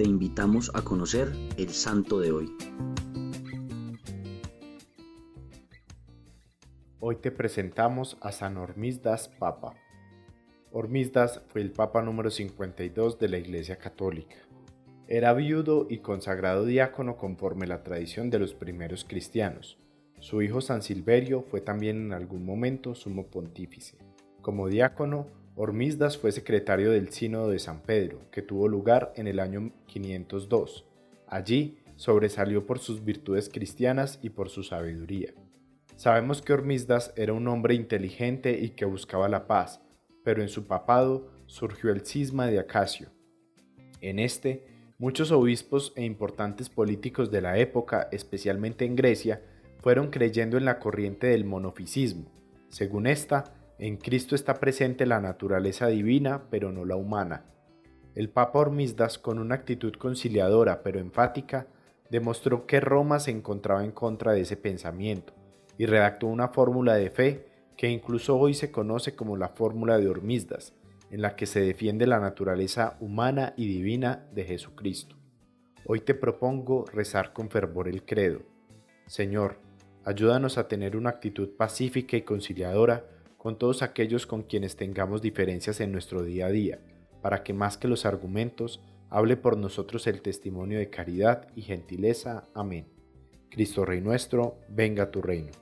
te invitamos a conocer el santo de hoy. Hoy te presentamos a San Hormisdas Papa. Hormisdas fue el Papa número 52 de la Iglesia Católica. Era viudo y consagrado diácono conforme la tradición de los primeros cristianos. Su hijo San Silverio fue también en algún momento sumo pontífice. Como diácono, Hormisdas fue secretario del Sínodo de San Pedro, que tuvo lugar en el año 502. Allí sobresalió por sus virtudes cristianas y por su sabiduría. Sabemos que Hormisdas era un hombre inteligente y que buscaba la paz, pero en su papado surgió el cisma de Acacio. En este, muchos obispos e importantes políticos de la época, especialmente en Grecia, fueron creyendo en la corriente del monofisismo. Según esta, en Cristo está presente la naturaleza divina, pero no la humana. El Papa Hormisdas, con una actitud conciliadora pero enfática, demostró que Roma se encontraba en contra de ese pensamiento y redactó una fórmula de fe que incluso hoy se conoce como la fórmula de Hormisdas, en la que se defiende la naturaleza humana y divina de Jesucristo. Hoy te propongo rezar con fervor el credo. Señor, ayúdanos a tener una actitud pacífica y conciliadora con todos aquellos con quienes tengamos diferencias en nuestro día a día, para que más que los argumentos, hable por nosotros el testimonio de caridad y gentileza. Amén. Cristo Rey nuestro, venga tu reino.